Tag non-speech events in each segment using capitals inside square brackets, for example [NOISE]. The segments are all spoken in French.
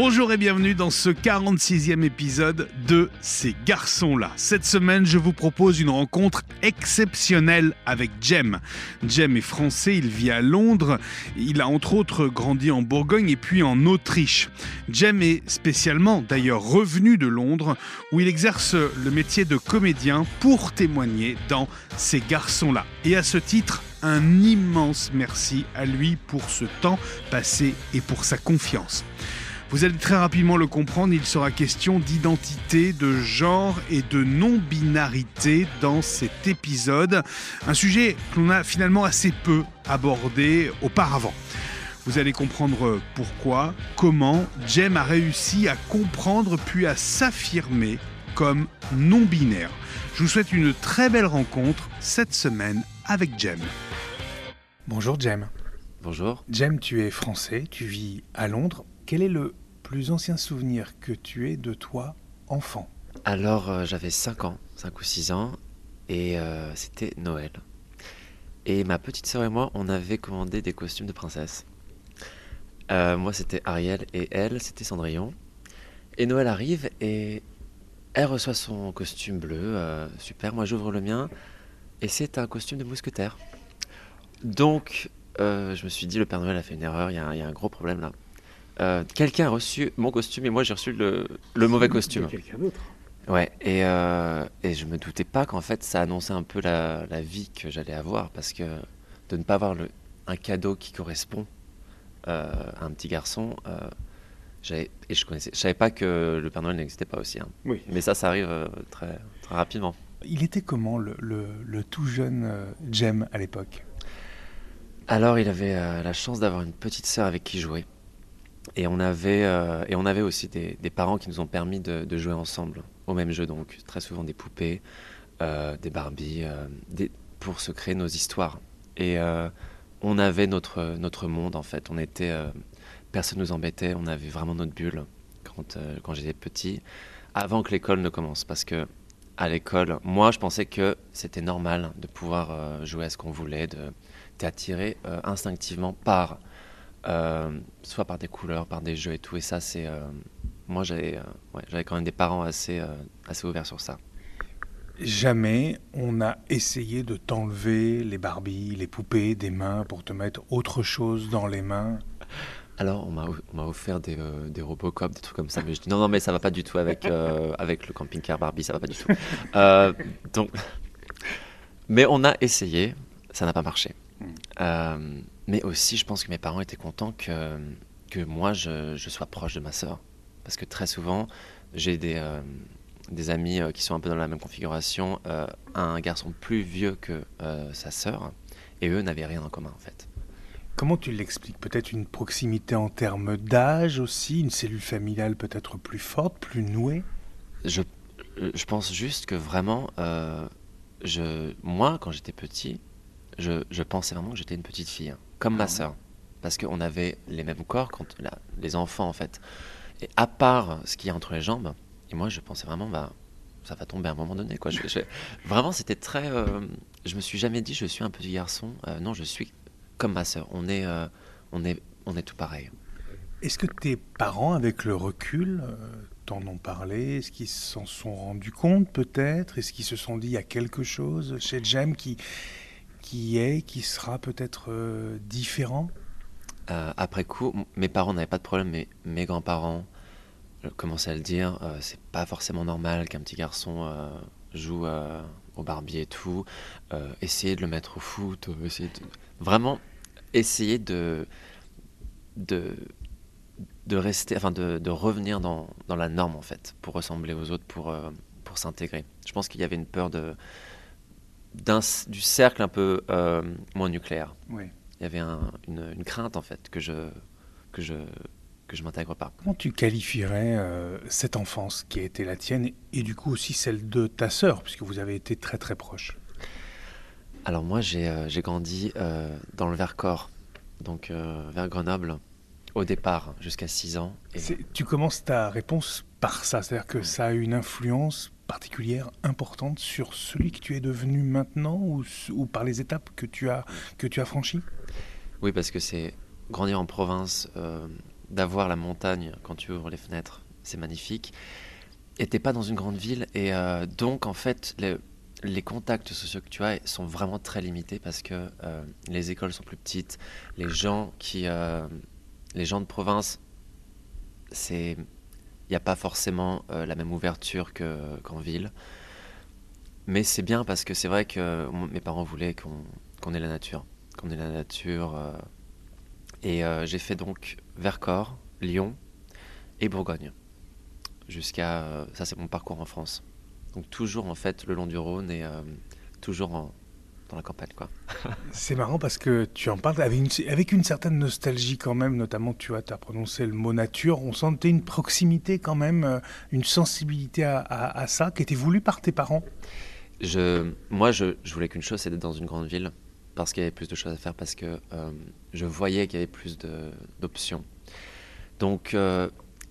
Bonjour et bienvenue dans ce 46e épisode de Ces garçons-là. Cette semaine, je vous propose une rencontre exceptionnelle avec Jem. Jem est français, il vit à Londres, il a entre autres grandi en Bourgogne et puis en Autriche. Jem est spécialement d'ailleurs revenu de Londres où il exerce le métier de comédien pour témoigner dans Ces garçons-là. Et à ce titre, un immense merci à lui pour ce temps passé et pour sa confiance. Vous allez très rapidement le comprendre, il sera question d'identité, de genre et de non-binarité dans cet épisode. Un sujet que l'on a finalement assez peu abordé auparavant. Vous allez comprendre pourquoi, comment Jem a réussi à comprendre puis à s'affirmer comme non-binaire. Je vous souhaite une très belle rencontre cette semaine avec Jem. Bonjour Jem. Bonjour. Jem, tu es français, tu vis à Londres. Quel est le plus ancien souvenir que tu aies de toi, enfant Alors, euh, j'avais 5 ans, 5 ou 6 ans, et euh, c'était Noël. Et ma petite sœur et moi, on avait commandé des costumes de princesse. Euh, moi, c'était Ariel, et elle, c'était Cendrillon. Et Noël arrive, et elle reçoit son costume bleu, super, moi j'ouvre le mien, et c'est un costume de mousquetaire. Donc, je me suis dit, le Père Noël a fait une erreur, il y, a un gros problème là. Euh, quelqu'un a reçu mon costume et moi j'ai reçu le, mauvais costume. Quelqu'un d'autre. Ouais, et, euh, et je me doutais pas qu'en fait ça annonçait un peu la, vie que j'allais avoir parce que de ne pas avoir le, un cadeau qui correspond euh, à un petit garçon, et je connaissais, je savais pas que le Père Noël n'existait pas aussi. Hein. Oui. Mais ça, ça arrive très, très rapidement. Il était comment le, le tout jeune Jem à l'époque? Alors, il avait la chance d'avoir une petite sœur avec qui jouer. Et on avait, euh, et on avait aussi des, parents qui nous ont permis de, jouer ensemble au même jeu, donc très souvent des poupées, euh, des Barbies, euh, pour se créer nos histoires. Et on avait notre, notre monde en fait. On était, personne nous embêtait, on avait vraiment notre bulle quand, quand j'étais petit, avant que l'école ne commence. Parce que à l'école, moi je pensais que c'était normal de pouvoir jouer à ce qu'on voulait, de attiré instinctivement par soit par des couleurs, par des jeux et tout. Et ça, c'est. Euh, moi, j'avais euh, j'avais quand même des parents assez, assez ouverts sur ça. Jamais on a essayé de t'enlever les Barbies, les poupées des mains pour te mettre autre chose dans les mains? Alors, on m'a offert des, des, Robocop, des trucs comme ça, mais je dis non, non, mais ça va pas du tout avec, [LAUGHS] avec le camping-car Barbie, ça va pas du tout. donc, mais on a essayé, ça n'a pas marché. Hmm. Mais aussi, je pense que mes parents étaient contents que, que moi, je, je sois proche de ma sœur. Parce que très souvent, j'ai des, euh, des amis euh, qui sont un peu dans la même configuration, euh, un garçon plus vieux que sa sœur, et eux n'avaient rien en commun en fait. Comment tu l'expliques? Peut-être une proximité en termes d'âge aussi, une cellule familiale peut-être plus forte, plus nouée? Je, je pense juste que vraiment, je, moi, quand j'étais petit, je, je pensais vraiment que j'étais une petite fille. Hein comme ma ah sœur. Parce qu'on avait les mêmes corps, quand, les enfants en fait. Et à part ce qu'il y a entre les jambes, et moi je pensais vraiment, bah, ça va tomber à un moment donné. Quoi. vraiment, c'était très. Euh, je me suis jamais dit, je suis un petit garçon. Euh, non, je suis comme ma sœur. On est, euh, on est, on est tout pareil. Est-ce que tes parents, avec le recul, t'en ont parlé? Est-ce qu'ils s'en sont rendus compte peut-être? Est-ce qu'ils se sont dit, il y a quelque chose chez Jem qui, qui est, qui sera peut-être euh, différent? Euh, Après coup, mes parents n'avaient pas de problème, mais mes grands-parents euh, commençaient à le dire. c'est pas forcément normal qu'un petit garçon joue au Barbie et tout. essayer de le mettre au foot, vraiment essayer de, de, de rester, enfin de, de revenir dans, dans, la norme en fait, pour ressembler aux autres, pour, pour s'intégrer. Je pense qu'il y avait une peur de du cercle un peu euh, moins nucléaire. Oui. Il y avait une, crainte en fait que je que je que je m'intègre pas. Comment tu qualifierais euh, cette enfance qui a été la tienne et, du coup aussi celle de ta sœur, puisque vous avez été très très proches? Alors moi j'ai euh, grandi dans le Vercors, donc vers Grenoble, au départ jusqu'à 6 ans. Et... Tu commences ta réponse par ça, c'est-à-dire que ça a une influence particulière, importante sur celui que tu es devenu maintenant ou, par les étapes que tu as, que tu as franchies? Oui, parce que c'est grandir en province, euh, d'avoir la montagne quand tu ouvres les fenêtres, c'est magnifique. Et t'es pas dans une grande ville, et euh, donc en fait, les contacts sociaux que tu as sont vraiment très limités parce que euh, les écoles sont plus petites, les gens qui, les gens de province, c'est, il n'y a pas forcément la même ouverture que, qu'en ville. Mais c'est bien parce que c'est vrai que mes parents voulaient qu'on, ait la nature, qu'on ait la nature. et j'ai fait donc Vercors, Lyon et Bourgogne jusqu'à euh, ça c'est mon parcours en France. Donc toujours en fait le long du Rhône et euh, toujours dans la campagne quoi. [LAUGHS] c'est marrant parce que tu en parles avec une, avec une certaine nostalgie quand même, notamment tu as, as prononcé le mot nature, on sentait une proximité quand même, euh, une sensibilité à, ça qui était voulue par tes parents. Je, moi je, je voulais qu'une chose c'est d'être dans une grande ville parce qu'il y avait plus de choses à faire, parce que je voyais qu'il y avait plus d'options. Donc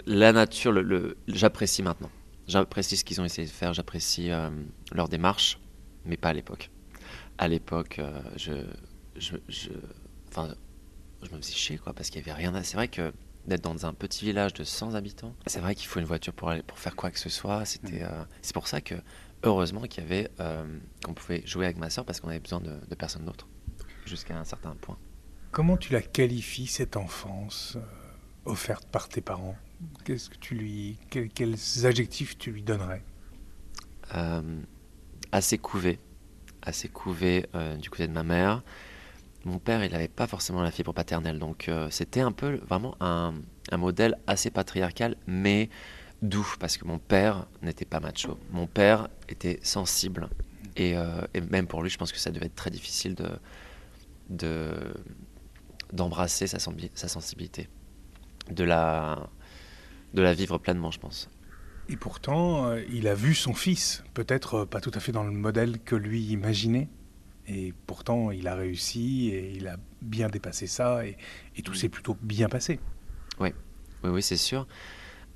la nature, le, j'apprécie maintenant. J'apprécie ce qu'ils ont essayé de faire, j'apprécie euh, leur démarche, mais pas à l'époque. À l'époque, euh, je, je, je, enfin, je me faisais chier, quoi, parce qu'il n'y avait rien. C'est vrai que d'être dans un petit village de 100 habitants, c'est vrai qu'il faut une voiture pour, aller, pour faire quoi que ce soit. C'était, euh, c'est pour ça que, heureusement, qu'il y avait, qu'on pouvait jouer avec ma soeur, parce qu'on avait besoin de, de personne d'autre, jusqu'à un certain point. Comment tu la qualifies, cette enfance offerte par tes parents? Qu'est-ce que tu lui, quels, adjectifs tu lui donnerais? Euh, Assez couvé, assez couvé euh, du côté de ma mère. Mon père, il n'avait pas forcément la fibre paternelle, donc euh, c'était un peu vraiment un, modèle assez patriarcal, mais doux, parce que mon père n'était pas macho. Mon père était sensible, et, même pour lui, je pense que ça devait être très difficile de d'embrasser sa, sa sensibilité, de la de la vivre pleinement, je pense. Et pourtant, euh, il a vu son fils, peut-être euh, pas tout à fait dans le modèle que lui imaginait. Et pourtant, il a réussi et il a bien dépassé ça et, tout s'est plutôt bien passé. Oui, oui, oui c'est sûr.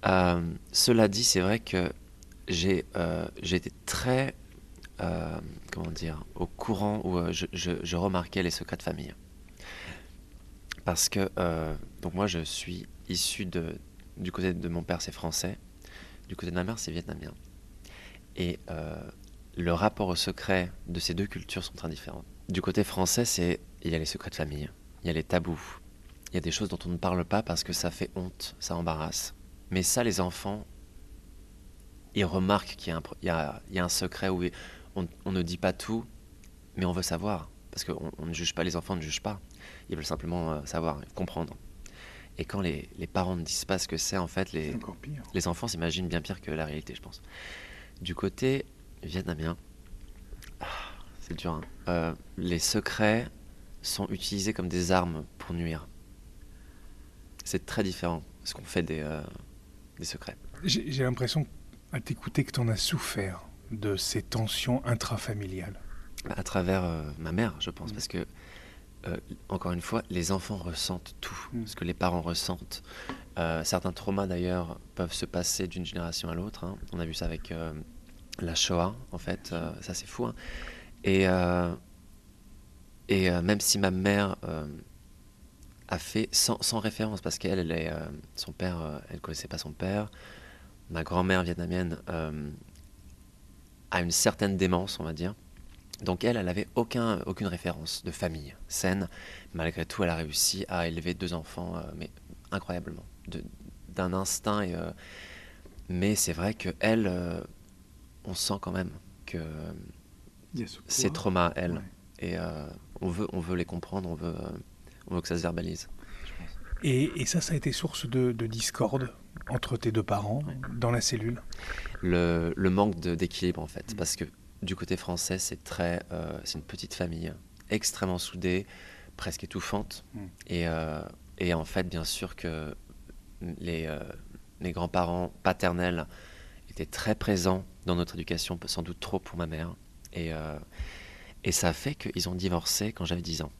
Euh, cela dit, c'est vrai que j'ai été très, comment dire, au courant où je, je, remarquais les secrets de famille. Parce que, donc moi, je suis issu de, du côté de mon père, c'est français. Du côté de ma mère, c'est vietnamien. Et euh, le rapport au secret de ces deux cultures sont très différents. Du côté français, c'est il y a les secrets de famille, il y a les tabous, il y a des choses dont on ne parle pas parce que ça fait honte, ça embarrasse. Mais ça, les enfants, ils remarquent qu'il y, a un secret où on, ne dit pas tout, mais on veut savoir. Parce qu'on ne juge pas, les enfants ne jugent pas. Ils veulent simplement euh, savoir, comprendre. Et quand les, parents ne disent pas ce que c'est, en fait, les, les enfants s'imaginent bien pire que la réalité, je pense. Du côté vietnamien, ah, c'est dur, hein. euh, les secrets sont utilisés comme des armes pour nuire. C'est très différent ce qu'on fait des, euh, des secrets. J'ai l'impression, à t'écouter, que tu en as souffert de ces tensions intrafamiliales. À travers euh, ma mère, je pense, mm. parce que euh, encore une fois, les enfants ressentent tout, mm. ce que les parents ressentent. Euh, certains traumas, d'ailleurs, peuvent se passer d'une génération à l'autre. Hein. On a vu ça avec euh, la Shoah, en fait. ça, c'est fou. Hein. Et, et même si ma mère a fait sans, référence, parce qu'elle, elle est, son père, elle connaissait pas son père. Ma grand-mère vietnamienne a une certaine démence, on va dire. Donc elle, elle n'avait aucun, aucune référence de famille saine. Malgré tout, elle a réussi à élever deux enfants, euh, mais incroyablement, d'un instinct. Et, euh, mais c'est vrai que elle, euh, on sent quand même que c'est traumas, elle. Et on, veut, on veut les comprendre, on veut, on veut que ça se verbalise. Et, et, ça, ça a été source de, discorde entre tes deux parents dans la cellule? Le, le manque d'équilibre, en fait. Mmh. Parce que du côté français, c'est très, euh, c'est une petite famille extrêmement soudée, presque étouffante. Hmm. Et, euh, et, en fait, bien sûr que les, euh, les grands-parents paternels étaient très présents dans notre éducation, sans doute trop pour ma mère. Et, et ça a fait qu'ils ont divorcé quand j'avais 10 ans.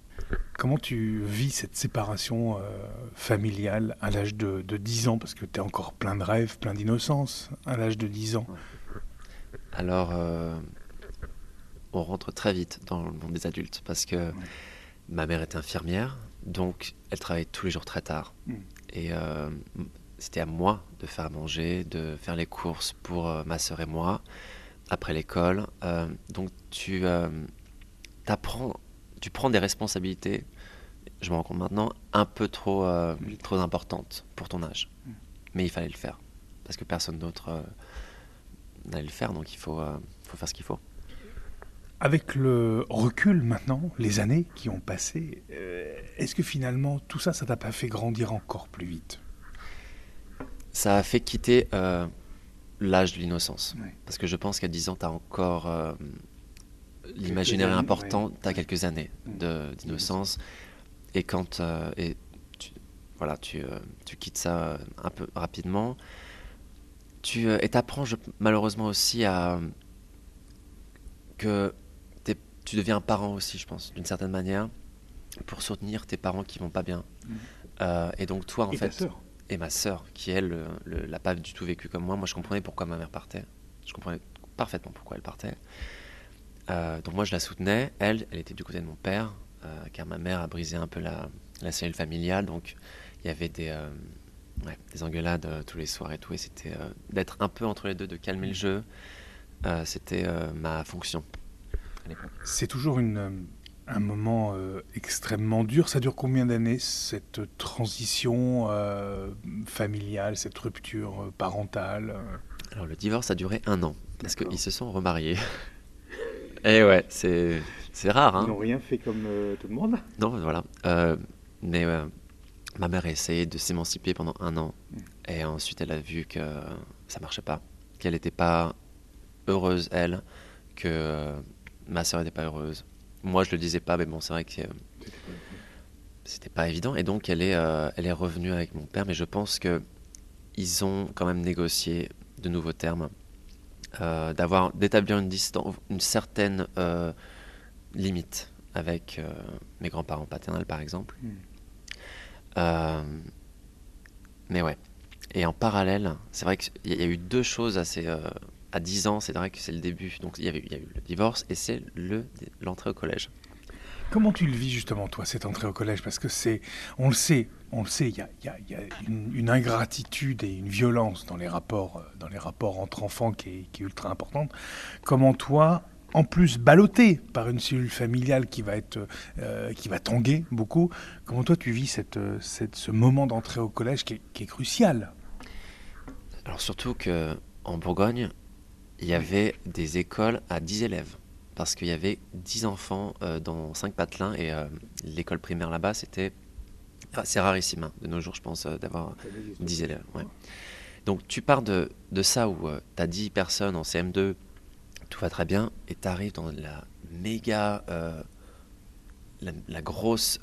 Comment tu vis cette séparation familiale à l'âge de, de, 10 ans? Parce que tu es encore plein de rêves, plein d'innocence à l'âge de 10 ans. Alors, on rentre très vite dans le monde des adultes parce que ma mère était infirmière, donc elle travaillait tous les jours très tard. Mm. Et c'était à moi de faire manger, de faire les courses pour ma sœur et moi après l'école. donc tu apprends, tu prends des responsabilités, je me rends compte maintenant, un peu trop, trop importantes pour ton âge. Mm. Mais il fallait le faire, parce que personne d'autre n'allait le faire, donc il faut, faut faire ce qu'il faut. Avec le recul maintenant, les années qui ont passé, euh, est-ce que finalement tout ça, ça t'a pas fait grandir encore plus vite? Ça a fait quitter euh, l'âge de l'innocence. Parce que je pense qu'à 10 ans, tu as encore euh, l'imaginaire important, tu as quelques années d'innocence. Et quand et tu, voilà, tu, tu, quittes ça un peu rapidement, tu, et tu apprends malheureusement aussi à que tu deviens un parent aussi, je pense, d'une certaine manière, pour soutenir tes parents qui vont pas bien. Mm. Euh, et donc toi, en fait, et ma sœur, qui elle, l'a pas du tout vécu comme moi. Moi, je comprenais pourquoi ma mère partait. Je comprenais parfaitement pourquoi elle partait. Euh, donc moi, je la soutenais. Elle, elle était du côté de mon père, euh, car ma mère a brisé un peu la, la cellule familiale. Donc il y avait des, des engueulades tous les soirs et tout. Et c'était d'être un peu entre les deux, de calmer le jeu. c'était ma fonction. C'est toujours une, un moment euh, extrêmement dur. Ça dure combien d'années cette transition euh, familiale, cette rupture euh, parentale Alors le divorce a duré un an parce qu'ils se sont remariés. Et [LAUGHS] eh ouais, c'est rare. Hein. Ils n'ont rien fait comme tout le monde. Non, voilà. mais ma mère a essayé de s'émanciper pendant un an mm. et ensuite elle a vu que ça marchait pas, qu'elle n'était pas heureuse elle, que ma sœur n'était pas heureuse. Moi, je le disais pas, mais bon, c'est vrai que c'était pas évident. Et donc, elle est, euh, elle est revenue avec mon père, mais je pense que ils ont quand même négocié de nouveaux termes, euh, d'avoir, d'établir une distance, une certaine euh, limite avec mes grands-parents paternels, par exemple. Hmm. mais ouais. Et en parallèle, c'est vrai qu'il y a eu deux choses assez à 10 ans, c'est vrai que c'est le début. Donc il y, avait, eu le divorce et c'est l'entrée au collège. Comment tu le vis justement, toi, cette entrée au collège? Parce que c'est, on le sait, on le sait, il y a, une, ingratitude et une violence dans les rapports, euh, dans les rapports entre enfants qui est, ultra importante. Comment toi, en plus ballotté par une cellule familiale qui va être, euh, qui va tanguer beaucoup, comment toi tu vis cette, euh, cette ce moment d'entrée au collège qui est, qui est crucial? Alors surtout que en Bourgogne, il y avait des écoles à 10 élèves. Parce qu'il y avait 10 enfants euh, dans 5 patelins et euh, l'école primaire là-bas, c'était. c'est rarissime hein, de nos jours, je pense, euh, d'avoir 10 élèves. Donc tu pars de, de ça où tu as 10 personnes en CM2, tout va très bien, et tu arrives dans la méga. La, la, grosse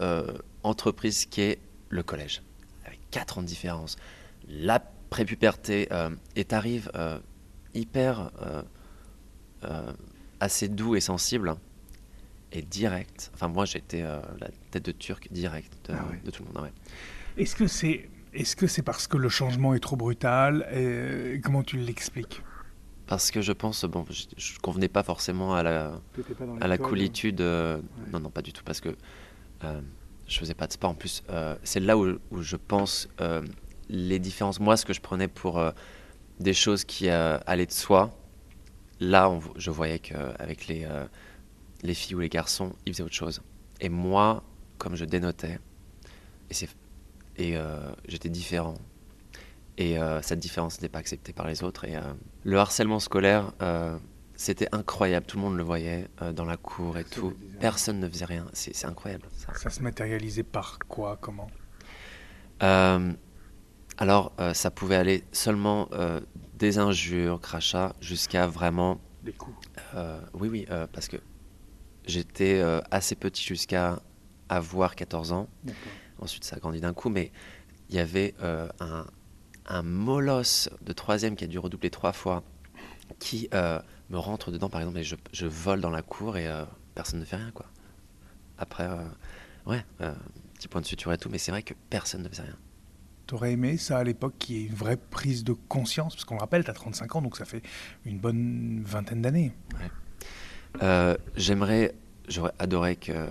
entreprise qui est le collège, avec 4 ans de différence. La prépuberté, et tu arrives hyper euh, euh, assez doux et sensible et direct. Enfin, moi, j'étais euh, la tête de turc direct de, ah tout le monde. Est-ce que c'est est-ce que c'est parce que le changement est trop brutal et Comment tu l'expliques? Parce que je pense, bon, je, ne convenais pas forcément à la, à la coolitude. Non, non, pas du tout, parce que euh, je faisais pas de sport. En plus, c'est là où, où, je pense les différences. Moi, ce que je prenais pour des choses qui euh, allaient de soi. Là, je voyais qu'avec les, euh, les filles ou les garçons, ils faisaient autre chose. Et moi, comme je dénotais, et, et euh, j'étais différent, et cette différence n'était pas acceptée par les autres. Et le harcèlement scolaire, c'était incroyable. Tout le monde le voyait dans la cour et tout. Personne ne faisait rien. C'est incroyable. Ça. ça. se matérialisait par quoi Comment? Alors, euh, ça pouvait aller seulement euh, des injures, crachats, jusqu'à vraiment. Des coups. Euh, oui, oui, parce que j'étais assez petit jusqu'à avoir 14 ans. Ensuite, ça a grandi d'un coup, mais il y avait un, un molosse de troisième qui a dû redoubler trois fois, qui me rentre dedans, par exemple, et je, je vole dans la cour et personne ne fait rien, quoi. Après, ouais, petit point de suture et tout, mais c'est vrai que personne ne faisait rien. T'aurais aimé ça à l'époque qu'il y ait une vraie prise de conscience? Parce qu'on le rappelle, tu as 35 ans, donc ça fait une bonne vingtaine d'années. Euh, j'aimerais, j'aurais adoré que,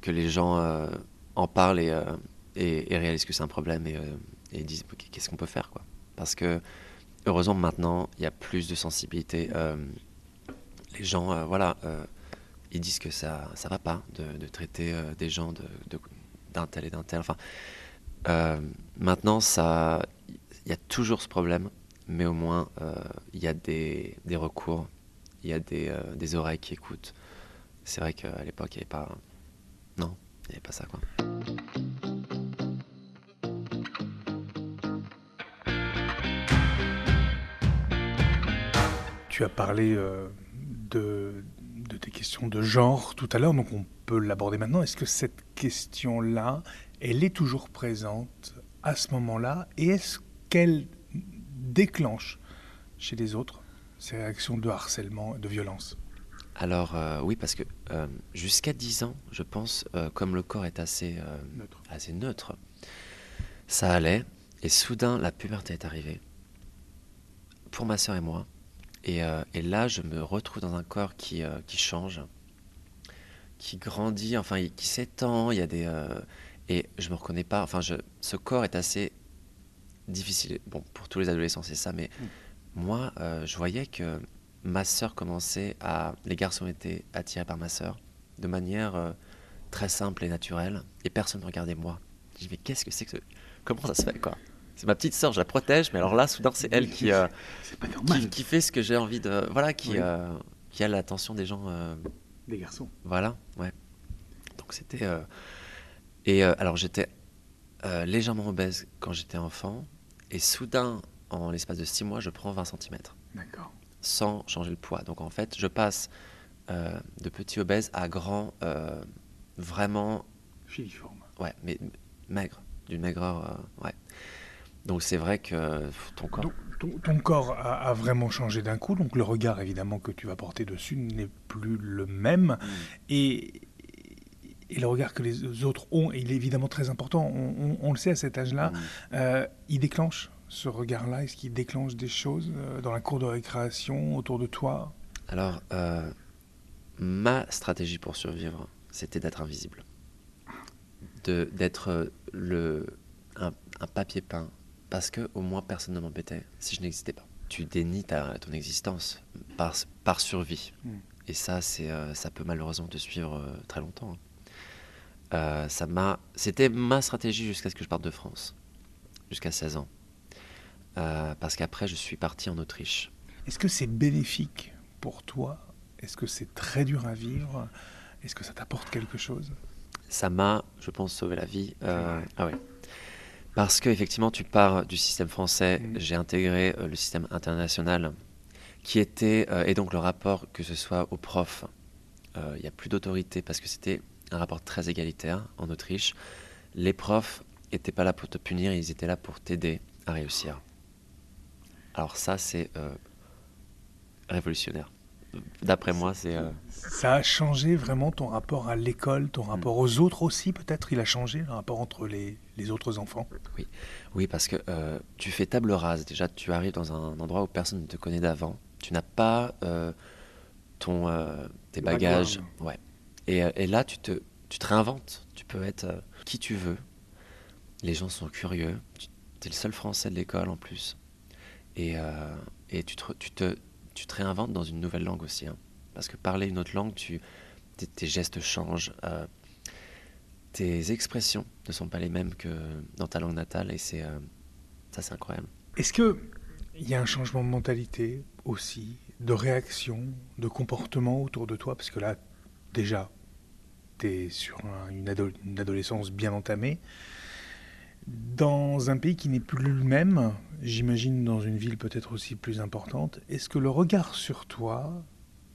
que les gens euh, en parlent et, euh, et, réalisent que c'est un problème et, et disent qu'est-ce qu'on peut faire quoi? Parce que heureusement maintenant il y a plus de sensibilité. les gens, voilà, ils disent que ça ça va pas de, traiter des gens d'un tel et d'un tel. Enfin, maintenant ça, il y a toujours ce problème, mais au moins il y a des, recours il y a des, euh, des oreilles qui écoutent. C'est vrai qu'à l'époque, il n'y avait pas. Non, il n'y avait pas ça, quoi. Tu as parlé euh, de, de tes questions de genre tout à l'heure, donc on peut l'aborder maintenant. Est-ce que cette question-là, elle est toujours présente à ce moment-là Et est-ce qu'elle déclenche chez les autres ces réactions de harcèlement, de violence? Alors euh, oui, parce que euh, jusqu'à 10 ans, je pense, euh, comme le corps est assez, neutre. assez neutre, ça allait. Et soudain, la puberté est arrivée, pour ma soeur et moi. Et, et, là, je me retrouve dans un corps qui, qui change, qui grandit, enfin, qui s'étend. Il y a des et je me reconnais pas. Enfin, je, ce corps est assez difficile. Bon, pour tous les adolescents, c'est ça, mais mm moi, euh, je voyais que ma sœur commençait à. Les garçons étaient attirés par ma sœur de manière euh, très simple et naturelle, et personne ne regardait moi. Je dis, mais qu'est-ce que c'est que ce... Comment ça se fait, quoi? C'est ma petite sœur, je la protège, mais alors là, soudain, c'est elle qui, euh, qui, fait ce que j'ai envie de. Voilà, qui, qui a l'attention des gens. Des garçons. Voilà, ouais. Donc c'était. Et alors, j'étais légèrement obèse quand j'étais enfant, et soudain, en l'espace de 6 mois, je prends 20 cm. D'accord. Sans changer le poids. Donc en fait, je passe euh, de petit obèse à grand, euh, vraiment. Filiforme. Ouais, mais maigre. D'une maigreur. Euh, ouais. Donc c'est vrai que ton corps. ton, corps a, vraiment changé d'un coup, donc le regard évidemment que tu vas porter dessus n'est plus le même. Mm. Et, et le regard que les autres ont, il est évidemment très important, on, le sait à cet âge-là, mm. il déclenche ce regard-là Est-ce qu'il déclenche des choses euh, dans la cour de récréation autour de toi? Alors, euh, ma stratégie pour survivre, c'était d'être invisible. D'être euh, le, un, papier peint, parce que au moins personne ne m'embêtait si je n'existais pas. Tu dénies ta, ton existence par, par survie. Hmm. Et ça, c'est, ça peut malheureusement te suivre très longtemps. Hein. Ça m'a, c'était ma stratégie jusqu'à ce que je parte de France, jusqu'à 16 ans. Euh, parce qu'après, je suis parti en Autriche. Est-ce que c'est bénéfique pour toi? Est-ce que c'est très dur à vivre? Est-ce que ça t'apporte quelque chose? Ça m'a, je pense, sauvé la vie. Euh, ah ouais. Parce qu'effectivement, tu pars du système français, mm. j'ai intégré euh, le système international, qui était, et donc le rapport, que ce soit aux profs, il n'y a plus d'autorité, parce que c'était un rapport très égalitaire en Autriche. Les profs n'étaient pas là pour te punir, ils étaient là pour t'aider à réussir. Alors ça, c'est euh, révolutionnaire. D'après moi, c'est... Euh, ça a changé vraiment ton rapport à l'école, ton rapport aux autres aussi, peut-être? Il a changé, le rapport entre les, les autres enfants? Oui, oui parce que euh, tu fais table rase. Déjà, tu arrives dans un endroit où personne ne te connaît d'avant. Tu n'as pas ton, tes bagages. Ouais. Et, et, là, tu te, tu te réinventes. Tu peux être qui tu veux. Les gens sont curieux. Tu es le seul français de l'école en plus. Et, euh, et tu, te, tu, te, tu te réinventes dans une nouvelle langue aussi. Hein. Parce que parler une autre langue, tes, gestes changent. Euh, tes expressions ne sont pas les mêmes que dans ta langue natale. Et c'est, euh, ça, c'est incroyable. Est-ce qu'il y a un changement de mentalité aussi, de réaction, de comportement autour de toi? Parce que là, déjà, sur une, une adolescence bien entamée dans un pays qui n'est plus le même, j'imagine dans une ville peut-être aussi plus importante, est-ce que le regard sur toi,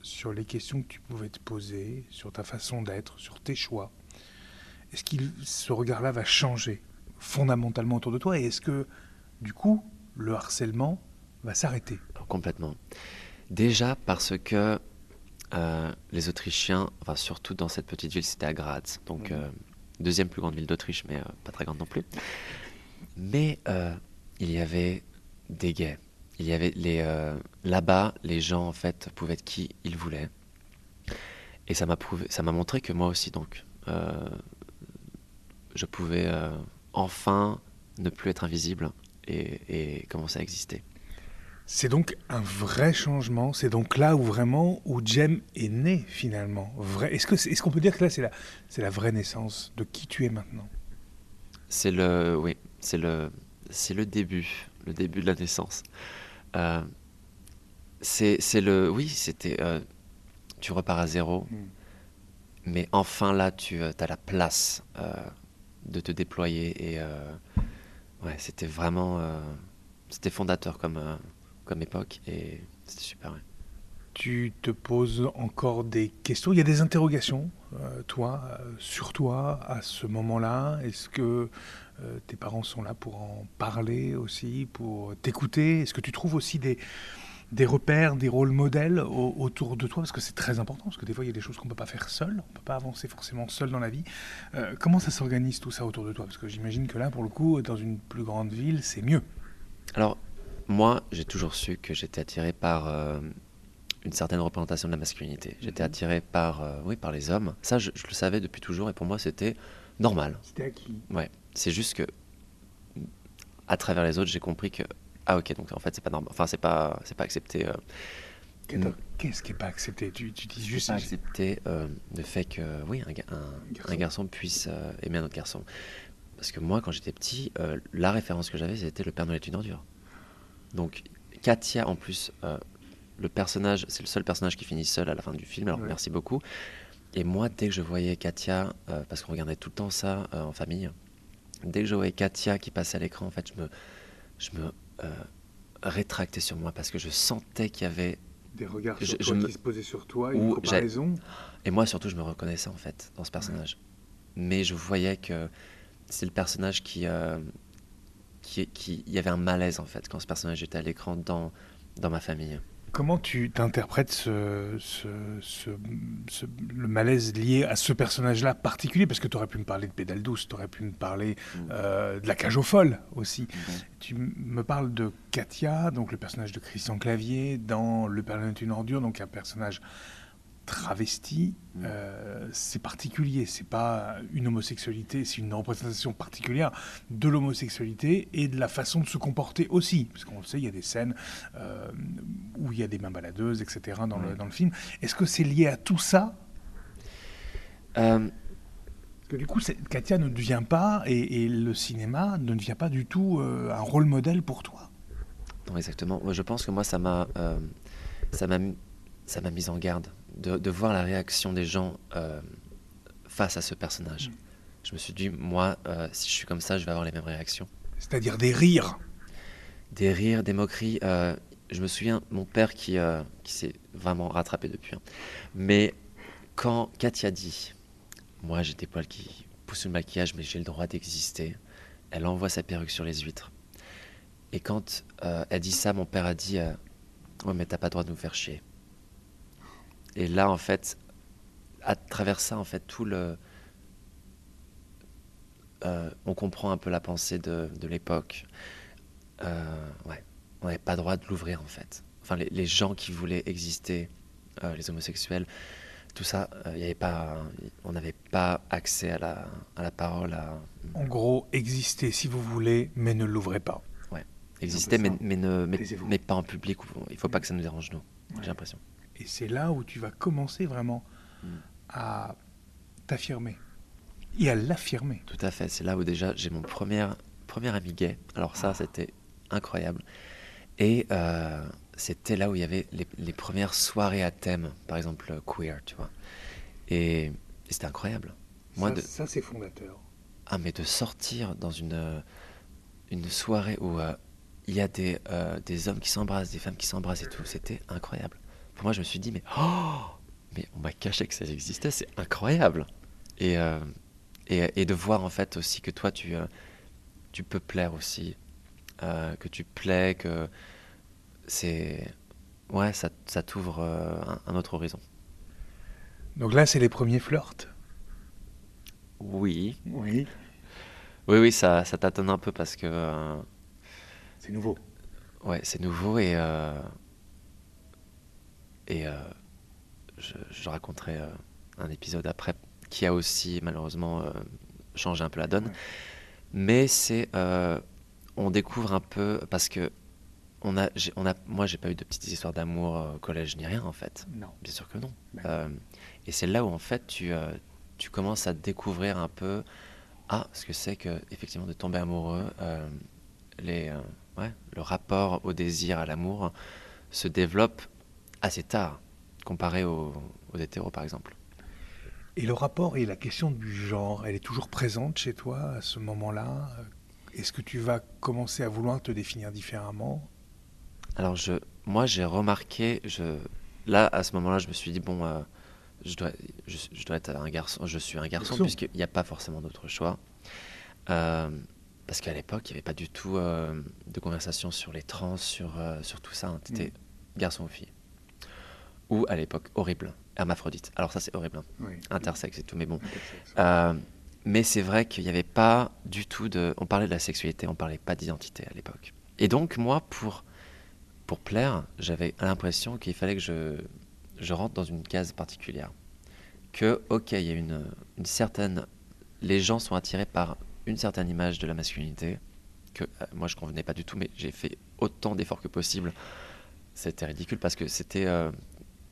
sur les questions que tu pouvais te poser, sur ta façon d'être, sur tes choix, est-ce que ce regard-là va changer fondamentalement autour de toi et est-ce que du coup le harcèlement va s'arrêter? Complètement. Déjà parce que euh, les Autrichiens, enfin surtout dans cette petite ville, c'était à Graz, donc euh, deuxième plus grande ville d'Autriche, mais euh, pas très grande non plus. Mais il y avait des gays. Il y avait les là-bas, les gens en fait pouvaient être qui ils voulaient. Et ça m'a prouvé, ça m'a montré que moi aussi donc, je pouvais enfin ne plus être invisible et, et commencer à exister. C'est donc un vrai changement. C'est donc là où vraiment où Jem est né finalement. Vrai. Est-ce que est-ce qu'on peut dire que là c'est la c'est la vraie naissance de qui tu es maintenant? C'est le oui c'est le c'est le début le début de la naissance. Euh, c'est le oui c'était euh, tu repars à zéro. Hmm. Mais enfin là tu as la place euh, de te déployer et euh, ouais c'était vraiment euh, c'était fondateur comme euh, comme époque et c'était super. ouais. Tu te poses encore des questions? Il y a des interrogations, euh, toi, euh, sur toi à ce moment-là? Est-ce que euh, tes parents sont là pour en parler aussi, pour t'écouter? Est-ce que tu trouves aussi des, des repères, des rôles modèles au- autour de toi? Parce que c'est très important, parce que des fois, il y a des choses qu'on ne peut pas faire seul. On ne peut pas avancer forcément seul dans la vie. Euh, comment ça s'organise tout ça autour de toi? Parce que j'imagine que là, pour le coup, dans une plus grande ville, c'est mieux. Alors moi j'ai toujours su que j'étais attiré par euh, une certaine représentation de la masculinité. J'étais Mhm. attiré par euh, oui par les hommes. Ça je, je le savais depuis toujours et pour moi c'était normal. C'était acquis. Ouais. C'est juste que à travers les autres j'ai compris que ah ok donc en fait c'est pas normal. Enfin c'est pas c'est pas accepté. euh, Qu'est-ce qui n'est pas accepté? Tu, tu dis juste. pas accepter euh, le fait que oui un, ga- un- Garçon. un garçon puisse euh, aimer un autre garçon. Parce que moi quand j'étais petit euh, la référence que j'avais c'était le Père Noël est une ordure. Donc Katia en plus euh, le personnage c'est le seul personnage qui finit seul à la fin du film alors Ouais. merci beaucoup. Et moi dès que je voyais Katia euh, parce qu'on regardait tout le temps ça euh, en famille dès que je voyais Katia qui passait à l'écran en fait je me je me rétractais sur moi parce que je sentais qu'il y avait Des regards Je- sur je toi me- qui se posaient sur toi, Ou une comparaison. Et moi, surtout, je me reconnaissais en fait dans ce personnage. Mais je voyais que c'est le personnage qui, euh, qui, qui. Il y avait un malaise en fait quand ce personnage était à l'écran dans, dans ma famille. Comment tu t'interprètes ce, ce, ce- ce- le malaise lié à ce personnage-là particulier? Parce que tu aurais pu me parler de Pédale douce, tu aurais pu me parler Mm. euh, de la cage aux folles aussi. Tu m- me parles de Katia, donc le personnage de Christian Clavier, dans Le Père est une ordure, donc un personnage travesti. Mm. Euh, c'est particulier, c'est pas une homosexualité, c'est une représentation particulière de l'homosexualité et de la façon de se comporter aussi. Parce qu'on le sait, il y a des scènes euh, où il y a des mains baladeuses, etc. dans, le, Ouais. dans le film. Est-ce que c'est lié à tout ça? Euh, Parce que du coup, Katia ne devient pas, et, et le cinéma ne devient pas du tout un rôle modèle pour toi? non, exactement. Moi, je pense que moi, ça m'a, ça m'a, mis- ça m'a mise en garde de, de voir la réaction des gens euh, face à ce personnage. Mm. Je me suis dit, moi, euh, si je suis comme ça, je vais avoir les mêmes réactions. C'est-à-dire des rires. Des rires, des moqueries. euh, je me souviens, mon père qui, qui s'est vraiment rattrapé depuis. hein. Mais quand Katia dit, moi j'ai des poils qui poussent sous le maquillage, mais j'ai le droit d'exister, elle envoie sa perruque sur les huîtres. Et quand elle dit ça, mon père a dit, ouais mais t'as pas le droit de nous faire chier. Et là, en fait, à travers ça, en fait, tout le... euh, on comprend un peu la pensée de, de l'époque. Euh, ouais, on n'avait pas le droit de l'ouvrir en fait. Enfin, les, les gens qui voulaient exister, euh, les homosexuels, tout ça, il y avait pas, on n'avait pas accès à la, à la parole, à En gros, existez si vous voulez, mais ne l'ouvrez pas. exister, peu mais, mais, ne, mais, pas en public. Il faut pas que ça nous dérange nous. Ouais. J'ai l'impression. Et c'est là où tu vas commencer vraiment Mm. à t'affirmer et à l'affirmer. Tout à fait. C'est là où déjà j'ai mon premier, premier ami gay. Alors ça, c'était incroyable. Et euh, c'était là où il y avait les, les premières soirées à thème, par exemple queer, tu vois. Et, et c'était incroyable. Moi, ça, de, ça, c'est fondateur. ah, mais de sortir dans une, une soirée où euh, il y a des, euh, des hommes qui s'embrassent, des femmes qui s'embrassent et tout, c'était incroyable. Moi, je me suis dit, mais, oh, mais on m'a caché que ça existait, c'est incroyable. Et, euh, et, et de voir en fait aussi que toi, tu, euh, tu peux plaire aussi, euh, que tu plais, que c'est. Ouais, ça, ça t'ouvre un, un autre horizon. Donc là, c'est les premiers flirts? Oui, Oui. oui, oui, ça, ça tâtonne un peu parce que. C'est nouveau. Ouais, c'est nouveau et et euh, je, je raconterai euh, un épisode après qui a aussi malheureusement euh, changé un peu la donne. Ouais. Mais c'est, on découvre un peu parce que on a, on a, moi, j'ai pas eu de petites histoires d'amour au collège ni rien en fait. Non. Bien sûr que non. Euh, et c'est là où en fait tu, euh, tu commences à découvrir un peu ah ce que c'est que effectivement de tomber amoureux. euh, les, ouais, le rapport au désir, à l'amour se développe assez tard comparé aux, aux hétéros par exemple. Et le rapport et la question du genre, elle est toujours présente chez toi à ce moment-là? Est-ce que tu vas commencer à vouloir te définir différemment? Alors je, moi j'ai remarqué, je, là à ce moment-là je me suis dit bon, euh, je dois, je, je dois être un garçon, je suis un garçon Garçon. puisqu'il n'y a pas forcément d'autre choix. Euh, parce qu'à l'époque il n'y avait pas du tout euh, de conversation sur les trans, sur, sur tout ça. hein. T'étais garçon ou fille. Ou à l'époque horrible, hermaphrodite. Alors ça c'est horrible, hein. Oui. intersexe et tout, mais bon. Euh, mais c'est vrai qu'il n'y avait pas du tout de. On parlait de la sexualité, on parlait pas d'identité à l'époque. Et donc, moi, pour, pour plaire, j'avais l'impression qu'il fallait que je, je rentre dans une case particulière. Que, ok, il y a une, une certaine. Les gens sont attirés par une certaine image de la masculinité, que euh, moi je convenais pas du tout, mais j'ai fait autant d'efforts que possible. C'était ridicule parce que c'était. euh,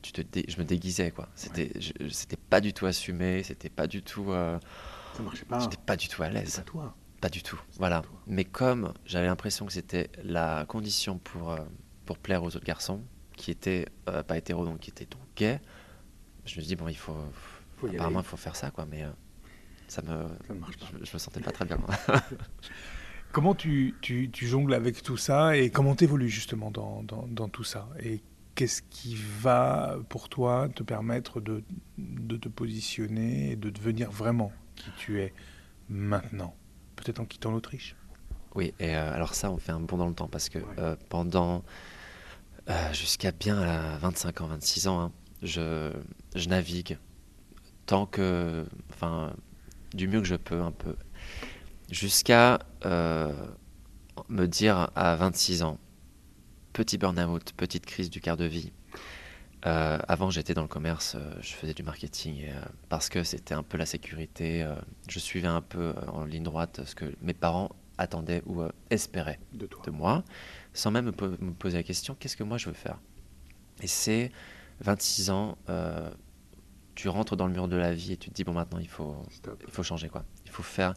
tu te dé- je me déguisais, quoi. C'était c'était pas du tout assumé, c'était pas du tout. euh, Ça marchait pas. J'étais pas du tout à l'aise. pas toi. Pas du tout. Voilà. Mais comme j'avais l'impression que c'était la condition pour, euh, pour plaire aux autres garçons, qui étaient euh, pas hétéros, donc qui étaient donc gays, je me suis dit, bon, il faut. Apparemment, il faut faire ça, quoi. Mais euh, ça me. Ça ne marche pas. Je, je me sentais pas très bien. [LAUGHS] Comment tu, tu, tu jongles avec tout ça et comment t'évolues justement dans, dans, dans tout ça? Et qu'est-ce qui va pour toi te permettre de, de te positionner et de devenir vraiment qui tu es maintenant? Peut-être en quittant l'Autriche? Oui, et euh, alors ça, on fait un bond dans le temps parce que Ouais. euh, pendant euh, jusqu'à bien à 25 ans, 26 ans, hein, je, je navigue tant que, enfin, du mieux que je peux un peu, jusqu'à me dire à 26 ans, petit burn-out, petite crise du quart de vie. Euh, avant, j'étais dans le commerce, euh, je faisais du marketing et, euh, parce que c'était un peu la sécurité. je suivais un peu en ligne droite ce que mes parents attendaient ou espéraient de toi. de moi, sans même me, po- me poser la question qu'est-ce que moi je veux faire? Et c'est 26 ans, tu rentres dans le mur de la vie et tu te dis bon, maintenant il faut, Stop. il faut changer quoi. Il faut faire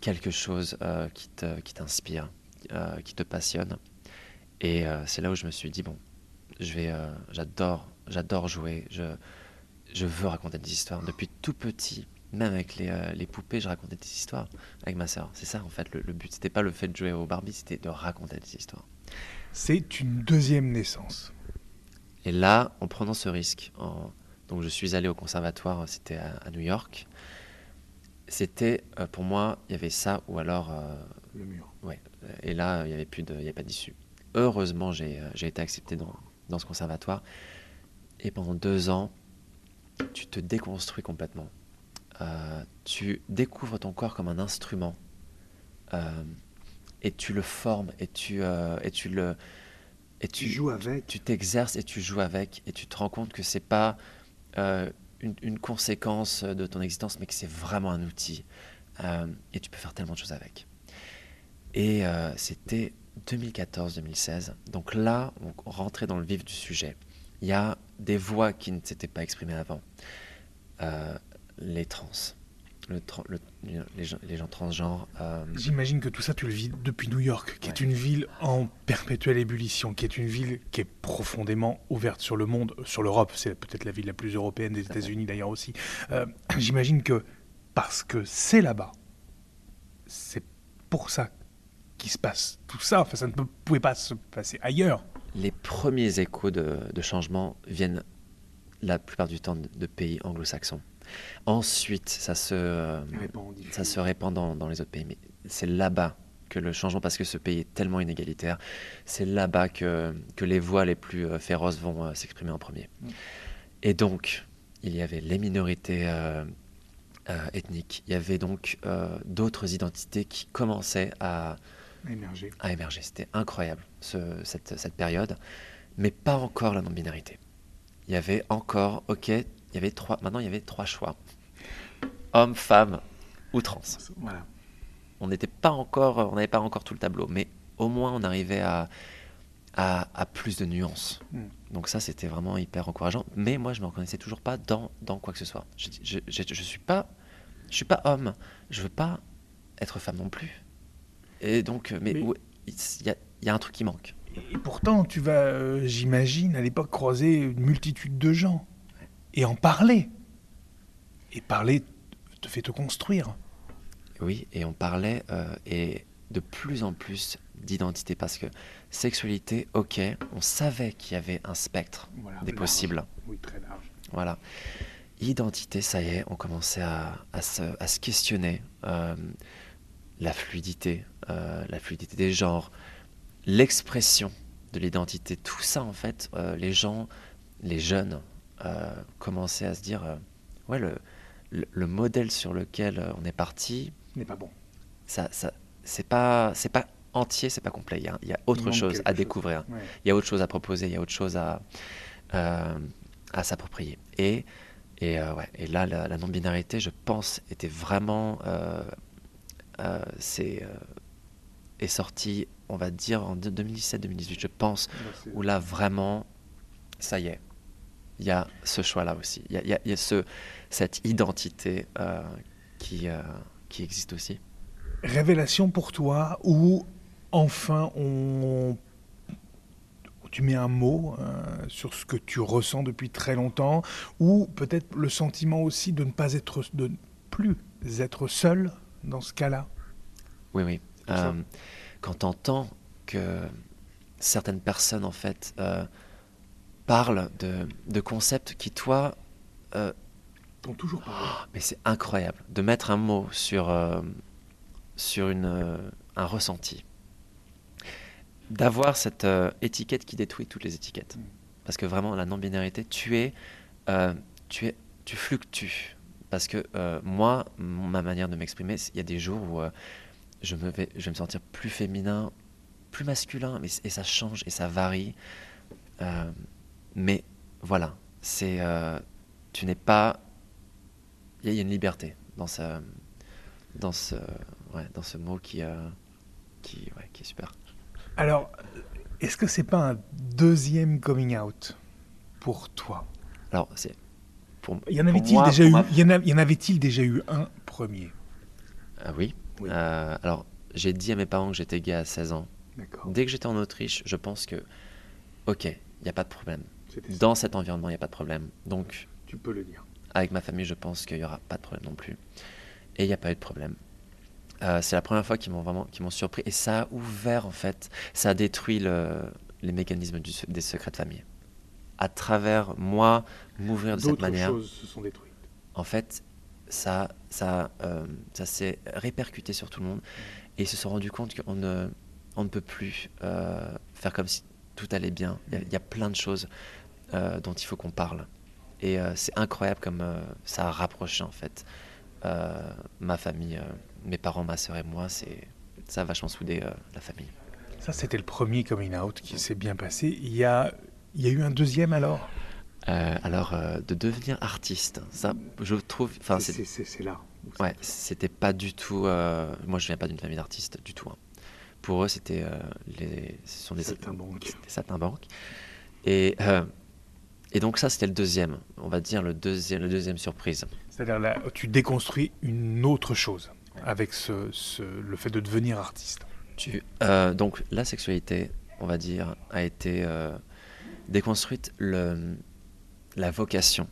quelque chose qui qui t'inspire, euh, qui te passionne. Et euh, c'est là où je me suis dit bon, je vais, euh, j'adore, j'adore jouer. Je, je veux raconter des histoires depuis tout petit. Même avec les, euh, les poupées, je racontais des histoires avec ma sœur. C'est ça en fait le, le but. C'était pas le fait de jouer au Barbie, c'était de raconter des histoires. C'est une deuxième naissance. Et là, en prenant ce risque, en- donc je suis allé au conservatoire, c'était à, à New York. C'était pour moi, il y avait ça ou alors Le mur. Ouais, et là, il n'y avait plus de, il y avait pas d'issue. Heureusement, j'ai euh, j'ai été accepté dans, dans ce conservatoire. Et pendant deux ans, tu te déconstruis complètement. Euh, tu découvres ton corps comme un instrument. Euh, et tu le formes, et tu, euh, et tu le... Et Tu joues avec. tu t'exerces et tu joues avec et tu te rends compte que c'est pas une, une conséquence de ton existence mais que c'est vraiment un outil et tu peux faire tellement de choses avec et c'était 2014-2016 donc là on rentrait dans le vif du sujet il y a des voix qui ne s'étaient pas exprimées avant Euh, les trans le tran- le- les, gens, les gens transgenres euh, J'imagine que tout ça, tu le vis depuis New York, qui est une ville en perpétuelle ébullition, qui est une ville qui est profondément ouverte sur le monde, sur l'Europe. C'est peut-être la ville la plus européenne des. États-Unis d'ailleurs aussi. Euh, J'imagine que parce que c'est là-bas, c'est pour ça qu'il se passe tout ça. Enfin, ça ne pouvait pas se passer ailleurs. les premiers échos de, de changement viennent la plupart du temps de, pays anglo-saxons. Ensuite, ça se, euh, ça se répand dans, dans les autres pays. Mais c'est là-bas que le changement, parce que ce pays est tellement inégalitaire, c'est là-bas que, que les voix les plus euh, féroces vont euh, s'exprimer en premier. Mm. Et donc, il y avait les minorités euh, euh, ethniques, il y avait donc euh, d'autres identités qui commençaient à, Émerger. à émerger. C'était incroyable, ce- cette, cette période. Mais pas encore la non-binarité. Il y avait encore, ok, il y avait trois, maintenant il y avait trois choix. Homme, femme ou trans. Voilà. on n'était pas encore, on n'avait pas encore tout le tableau, mais au moins on arrivait à, à, plus de nuances. Hmm. Donc ça, c'était vraiment hyper encourageant. Mais moi, je me reconnaissais toujours pas dans, dans quoi que ce soit. Je, je, je, suis pas, je suis pas homme. Je veux pas être femme non plus. Et donc, mais il y, a, y, a un truc qui manque. Et pourtant, tu vas, euh, j'imagine, à l'époque croiser une multitude de gens et en parler. Et parler te fait te construire. Oui, et on parlait euh, et de plus en plus d'identité parce que sexualité, ok, on savait qu'il y avait un spectre des possibles. Oui, très large. Voilà. Identité, ça y est, on commençait à, à, se, à se, questionner. Euh, la fluidité, euh, la fluidité des genres, l'expression de l'identité, tout ça en fait, euh, les gens, les jeunes commençaient à se dire, ouais, le, le, modèle sur lequel on est parti n'est pas bon. Ça, ça, c'est pas, c'est pas entier, c'est pas complet. Il y a, autre chose à découvrir. Il y a autre chose à proposer. Il y a autre chose à, euh, à s'approprier. Et, et, euh, ouais, et là, la, non-binarité, je pense, était vraiment. Euh, c'est, est sortie, on va dire, en 2017-2018, je pense, où là, vraiment, ça y est. Il y a ce choix-là aussi. Il y a, il y a, il y a ce, cette identité qui, qui existe aussi révélation pour toi où enfin on tu mets un mot euh, sur ce que tu ressens depuis très longtemps, ou peut-être le sentiment aussi de ne pas être, de plus être seul dans ce cas-là? Oui, oui. Euh, quand tu entends que certaines personnes, en fait, euh, parlent de, de, concepts qui, toi... T'ont toujours parlé. Oh, mais c'est incroyable de mettre un mot sur, sur une, un ressenti d'avoir cette euh, étiquette qui détruit toutes les étiquettes. Mm. Parce que vraiment, la non-binarité, tu es, euh, tu es, tu fluctues. Parce que euh, moi, ma manière de m'exprimer, il y a des jours où je, me vais, je vais me sentir plus féminin, plus masculin, mais, et ça change et ça varie. mais voilà, c'est, tu n'es pas, il y, a une liberté dans ce, dans ce, ouais, dans ce mot qui, qui, ouais, qui est super. Alors, est-ce que c'est pas un deuxième coming out pour toi? Alors, c'est pour Il y en avait-il déjà eu Il y en, avait-il déjà eu un premier? Ah Oui. Euh, alors, j'ai dit à mes parents que j'étais gay à 16 ans. Dès que j'étais en Autriche, je pense que, ok, il n'y a pas de problème. Dans cet environnement, il n'y a pas de problème. Donc, tu peux le dire. Avec ma famille, je pense qu'il n'y aura pas de problème non plus. Et il n'y a pas eu de problème. Euh, c'est la première fois qu'ils m'ont vraiment m'ont surpris et ça a ouvert en fait, ça a détruit le, les mécanismes des secrets de famille. À travers moi m'ouvrir de cette manière. D'autres choses se sont détruites. En fait, ça, ça, euh, ça s'est répercuté sur tout le monde et ils se sont rendus compte qu'on ne, on ne peut plus euh, faire comme si tout allait bien. Il y, a plein de choses dont il faut qu'on parle et c'est incroyable comme ça a rapproché en fait ma famille mes parents, ma soeur et moi, c'est ça a vachement soudé euh, la famille. Ça, c'était le premier coming out qui s'est bien passé. Il y a, il y a eu un deuxième alors? Euh, Alors, euh, de devenir artiste, ça, je trouve. Enfin, c'est là. Ouais, c'était pas du tout. moi, je viens pas d'une famille d'artistes du tout. Hein. Pour eux, c'était les, ce sont des saltimbanques. Et et donc ça, c'était le deuxième, on va dire le deuxième, le deuxième surprise. C'est-à-dire là, tu déconstruis une autre chose avec ce, le fait de devenir artiste tu, euh, Donc la sexualité, on va dire, a été euh, déconstruite. Le, la vocation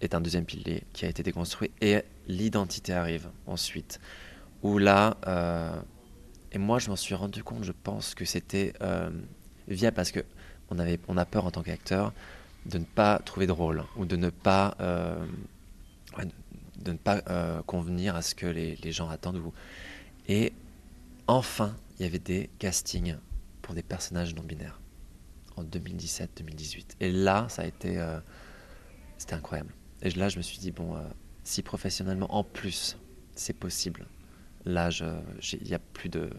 est un deuxième pilier qui a été déconstruit et l'identité arrive ensuite. Où là, euh, et moi je m'en suis rendu compte, je pense que c'était viable parce que on, avait, on a peur en tant qu'acteur de ne pas trouver de rôle ou de ne pas de ne pas euh, convenir à ce que les, gens attendent de vous. Et enfin, il y avait des castings pour des personnages non binaires en 2017-2018. Et là, ça a été, euh, c'était incroyable. Et là, je me suis dit bon, euh, si professionnellement, en plus, c'est possible. Là, il n'y a plus de,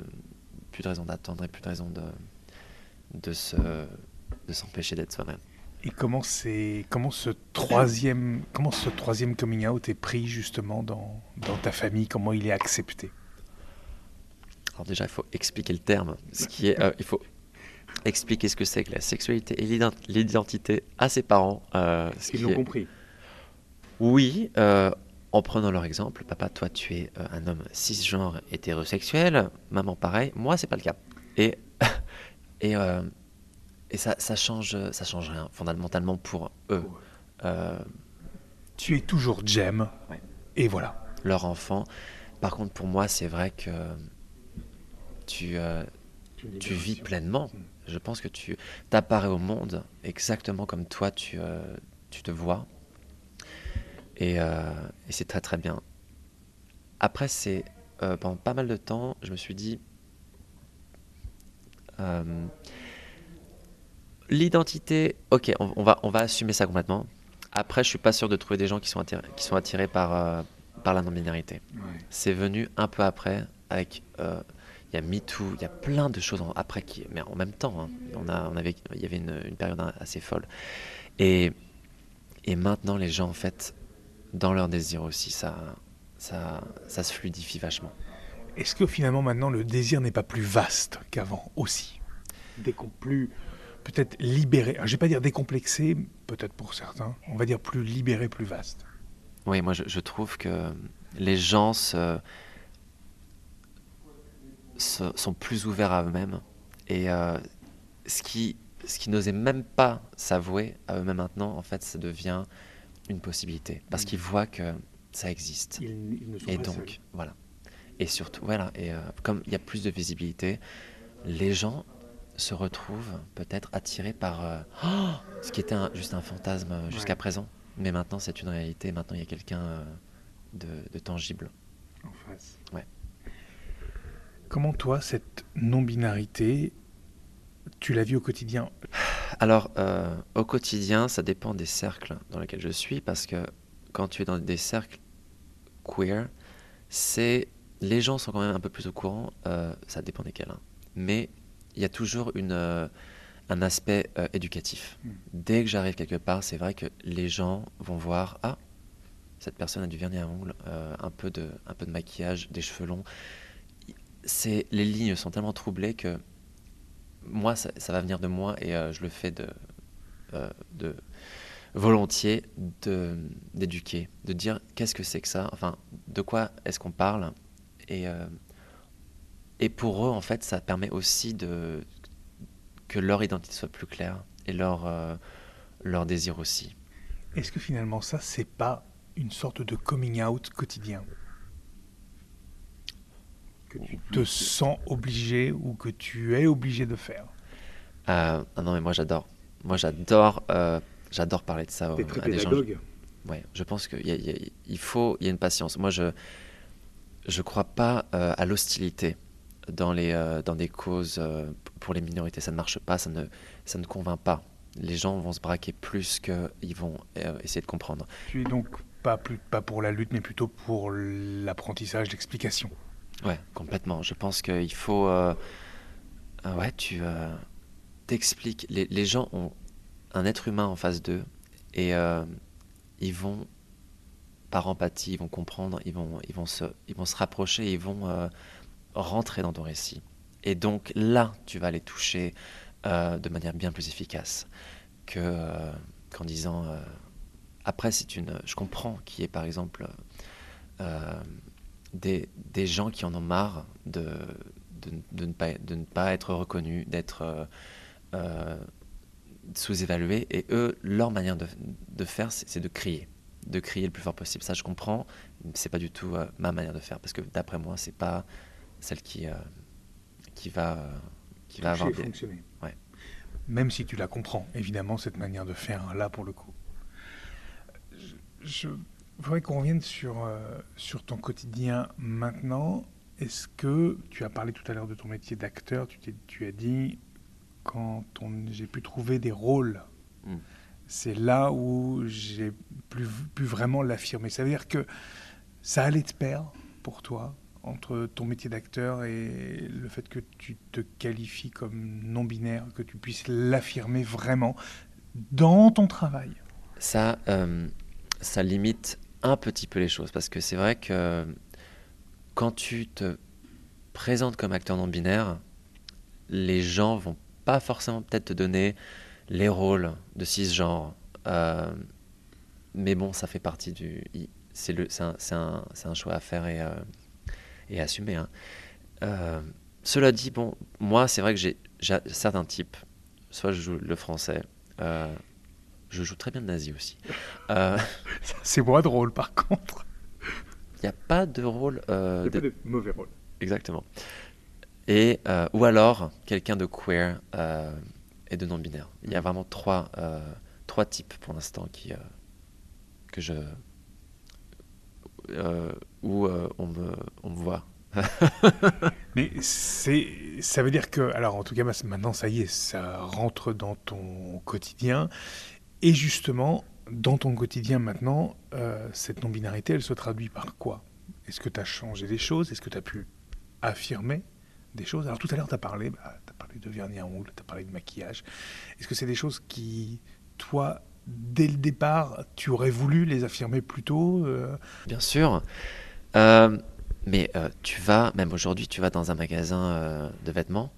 plus de raison d'attendre et plus de raison de, de se, de s'empêcher d'être soi-même. Et comment, c'est, comment, ce troisième, comment ce troisième coming out est pris justement dans, dans ta famille? Comment il est accepté? Alors déjà, il faut expliquer le terme. Ce qui est, il faut expliquer ce que c'est que la sexualité et l'identité à ses parents. ce Ils l'ont compris. Oui, en prenant leur exemple, papa, toi tu es euh, un homme cisgenre hétérosexuel, maman pareil, moi c'est pas le cas. Et, [LAUGHS] et, euh, et ça, ça, change, ça change rien fondamentalement pour eux. Euh, tu es toujours Jem, et voilà. Leur enfant. Par contre, pour moi, c'est vrai que tu, tu, vis pleinement. Je pense que tu t'apparais au monde exactement comme toi tu, tu te vois euh, et, c'est très très bien. Après, c'est euh, pendant pas mal de temps, je me suis dit euh, l'identité. Ok, on, va on va assumer ça complètement. Après, je suis pas sûr de trouver des gens qui sont attirés, qui sont attirés par par la non-binarité. C'est venu un peu après avec il y a MeToo, il y a plein de choses après qui, mais en même temps, hein, on a, on avait, il y avait une, une, période assez folle. Et, et maintenant, les gens, en fait, dans leur désir aussi, ça, ça, ça se fluidifie vachement. Est-ce que finalement maintenant le désir n'est pas plus vaste qu'avant aussi? Plus peut-être libéré, je ne vais pas dire décomplexé, peut-être pour certains, on va dire plus libéré, plus vaste. Oui, moi je, trouve que les gens se, sont plus ouverts à eux-mêmes et euh, ce qui, ce qui n'osait même pas s'avouer à eux-mêmes maintenant, en fait, ça devient une possibilité parce mm. qu'ils voient que ça existe. et donc, voilà. Et surtout, voilà, et euh, comme il y a plus de visibilité, les gens se retrouvent peut-être attirés par euh, oh, [GASPS] ce qui était juste un fantasme jusqu'à présent. Mais maintenant, c'est une réalité. Maintenant, il y a quelqu'un de, tangible. En face. Ouais. Comment, toi, cette non-binarité, tu la vis au quotidien? Alors, euh, au quotidien, ça dépend des cercles dans lesquels je suis, parce que quand tu es dans des cercles queer, c'est les gens sont quand même un peu plus au courant, euh, ça dépend desquels, hein. mais il y a toujours une, euh, un aspect éducatif. Hmm. Dès que j'arrive quelque part, c'est vrai que les gens vont voir, ah, cette personne a du vernis à ongles, un, peu de, un peu de maquillage, des cheveux longs. C'est, les lignes sont tellement troublées que moi, ça, va venir de moi et euh, je le fais de, euh, de volontiers d'éduquer, de, dire qu'est-ce que c'est que ça, enfin, de quoi est-ce qu'on parle. Et, euh, et pour eux, en fait, ça permet aussi de, que leur identité soit plus claire et leur, leur désir aussi. Est-ce que finalement, ça, c'est pas une sorte de coming out quotidien? Que tu te sens obligé ou que tu es obligé de faire euh, ah Non, mais moi j'adore. Moi j'adore, euh, j'adore parler de ça T'es très à des gens. Ouais, je pense qu'il y, a, il faut, il y a une patience. Moi je, je crois pas euh, à l'hostilité dans les, dans des causes pour les minorités. Ça ne marche pas, ça ne, ça ne convainc pas. Les gens vont se braquer plus qu'ils vont essayer de comprendre. Tu es donc pas, plus, pas pour la lutte, mais plutôt pour l'apprentissage, l'explication. Ouais, complètement. Je pense qu'il faut. Euh, euh, ouais, tu euh, t'expliques. Les, gens ont un être humain en face d'eux et ils vont, par empathie, ils vont comprendre, ils vont, ils vont, se, ils vont se rapprocher, ils vont rentrer dans ton récit. Et donc là, tu vas les toucher de manière bien plus efficace que qu'en disant. après, c'est une. Je comprends qui est par exemple des, des, gens qui en ont marre de, de, de, ne, pas, de ne pas être reconnus, d'être euh, euh, sous-évalués. Et eux, leur manière de, de faire, c'est de crier, de crier le plus fort possible. Ça, je comprends. C'est pas du tout euh, ma manière de faire, parce que d'après moi, c'est pas celle qui, qui va, qui va avoir des... fonctionner. Ouais. Même si tu la comprends, évidemment, cette manière de faire, là, pour le coup. je il faudrait qu'on revienne sur, euh, sur ton quotidien maintenant. Est-ce que tu as parlé tout à l'heure de ton métier d'acteur? Tu, tu as dit quand j'ai pu trouver des rôles, hmm. c'est là où j'ai pu, pu vraiment l'affirmer. Ça veut dire que ça allait te perdre pour toi entre ton métier d'acteur et le fait que tu te qualifies comme non-binaire, que tu puisses l'affirmer vraiment dans ton travail? Ça, euh, ça limite un petit peu les choses parce que c'est vrai que quand tu te présente comme acteur non binaire, les gens vont pas forcément peut-être te donner les rôles de cisgenre. Euh, mais bon, ça fait partie du. C'est un, un, un, choix à faire et, euh, et assumer. Hein. Euh, cela dit, bon, moi, c'est vrai que j'ai certains types. Soit je joue le français. Euh, je joue très bien le nazi aussi. [LAUGHS] c'est moi drôle, par contre. Il n'y a pas de rôle. Il n'y a pas de mauvais rôle. Exactement. Et, ou alors, quelqu'un de queer et de non-binaire. Il y a mm. vraiment trois, trois types pour l'instant qui que je euh, où euh, on, me, on me voit. [LAUGHS] Mais c'est, ça veut dire que, alors en tout cas maintenant ça y est, ça rentre dans ton quotidien. Et justement, dans ton quotidien maintenant, euh, cette non-binarité, elle se traduit par quoi? Est-ce que tu as changé des choses? Est-ce que tu as pu affirmer des choses? Alors tout à l'heure, tu as parlé, bah, parlé de vernis à ongles, tu as parlé de maquillage. Est-ce que c'est des choses qui, toi, dès le départ, tu aurais voulu les affirmer plus tôt euh? Bien sûr. Euh, mais tu vas, même aujourd'hui, tu vas dans un magasin de vêtements,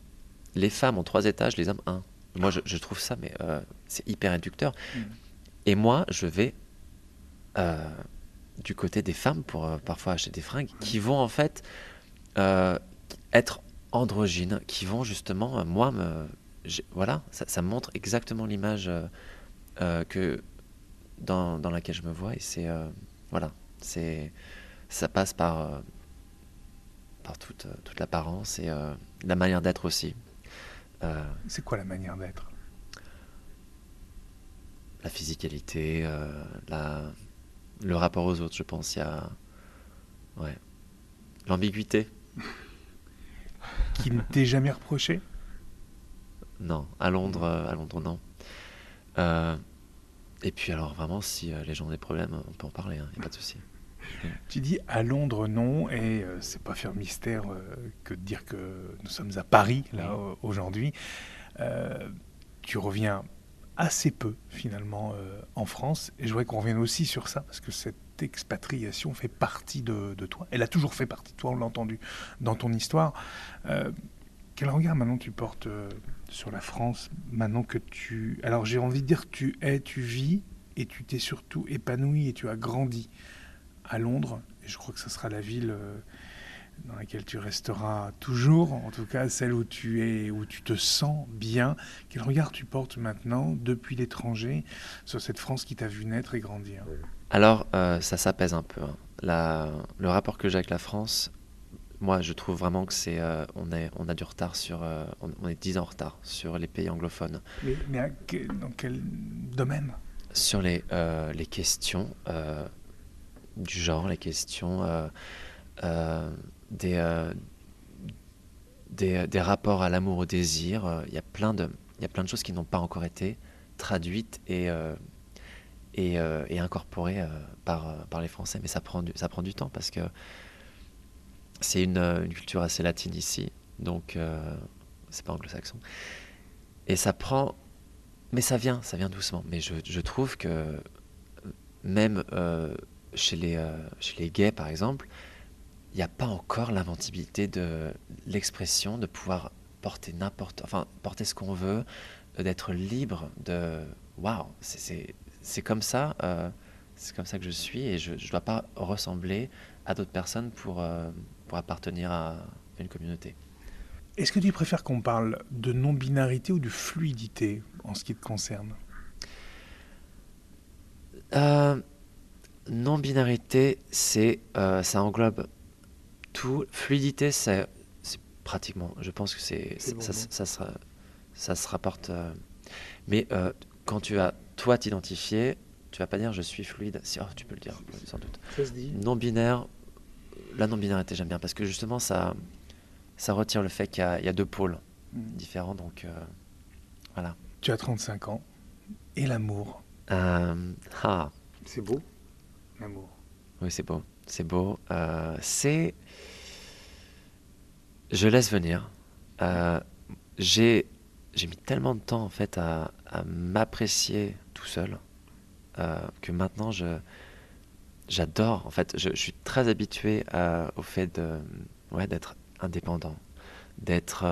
les femmes ont trois étages, les hommes un. Moi, je, trouve ça, mais c'est hyper réducteur. Mm. Et moi, je vais du côté des femmes pour parfois acheter des fringues qui vont en fait être androgynes, qui vont justement, moi, me, voilà, ça, ça montre exactement l'image euh, que dans, dans, laquelle je me vois. Et c'est euh, voilà, c'est ça passe par euh, par toute, toute l'apparence et la manière d'être aussi. C'est quoi la manière d'être? La physicalité, la, le rapport aux autres, je pense. Il y a ouais, l'ambiguïté. Qui ne t'est jamais reproché? Non, à Londres, à Londres, non. Euh, et puis alors vraiment, si euh, les gens ont des problèmes, on peut en parler, il hein, n'y a pas de souci. [LAUGHS] Tu dis à Londres non, et euh, c'est pas faire mystère que de dire que nous sommes à Paris là aujourd'hui. tu reviens assez peu finalement en France, et je voudrais qu'on revienne aussi sur ça parce que cette expatriation fait partie de, de toi. Elle a toujours fait partie de toi, on l'a entendu dans ton histoire. quel regard maintenant tu portes sur la France maintenant que tu... Alors j'ai envie de dire tu es, tu vis et tu t'es surtout épanoui et tu as grandi à Londres. Et je crois que ce sera la ville euh, dans laquelle tu resteras toujours, en tout cas celle où tu es, où tu te sens bien. Quel regard tu portes maintenant, depuis l'étranger, sur cette France qui t'a vu naître et grandir? Alors, euh, ça s'apaise un peu. Hein. La, le rapport que j'ai avec la France, moi, je trouve vraiment que c'est, euh, on, est, on a du retard sur, euh, on, est 10 ans en retard sur les pays anglophones. Mais, dans quel domaine? Sur les, les questions du genre, les questions des, des, des, rapports à l'amour, au désir. Il y a plein de, il y a plein de choses qui n'ont pas encore été traduites et et, incorporées par, par les Français, mais ça prend du, ça prend du temps parce que c'est euh, une, culture assez latine ici, donc euh, c'est pas anglo-saxon. Et ça prend, mais ça vient, ça vient doucement. Mais je, trouve que même euh, chez, les, chez les gays, par exemple, il n'y a pas encore l'inventivité de l'expression, de pouvoir porter n'importe, enfin porter ce qu'on veut, d'être libre de, waouh, c'est comme ça, c'est comme ça que je suis et je ne dois pas ressembler à d'autres personnes pour, appartenir à une communauté. Est-ce que tu préfères qu'on parle de non-binarité ou de fluidité en ce qui te concerne? Euh, Non-binarité, c'est, euh, ça englobe tout. Fluidité, c'est, pratiquement, je pense que c'est, ça, ça, ça, se rapporte. Euh, mais quand tu vas toi t'identifier, tu vas pas dire je suis fluide. Si, oh, tu peux le dire, sans doute. Non-binaire, la non-binarité, j'aime bien parce que justement, ça, ça retire le fait qu'il y, a deux pôles mm. différents. Donc, euh, voilà. Tu as 35 ans. Et l'amour euh, ah. C'est beau, Oui, c'est beau. C'est beau. Euh, c'est. Je laisse venir. j'ai j'ai mis tellement de temps en fait à, m'apprécier tout seul que maintenant je j'adore. En fait, je, suis très habitué au fait de, ouais, d'être indépendant, d'être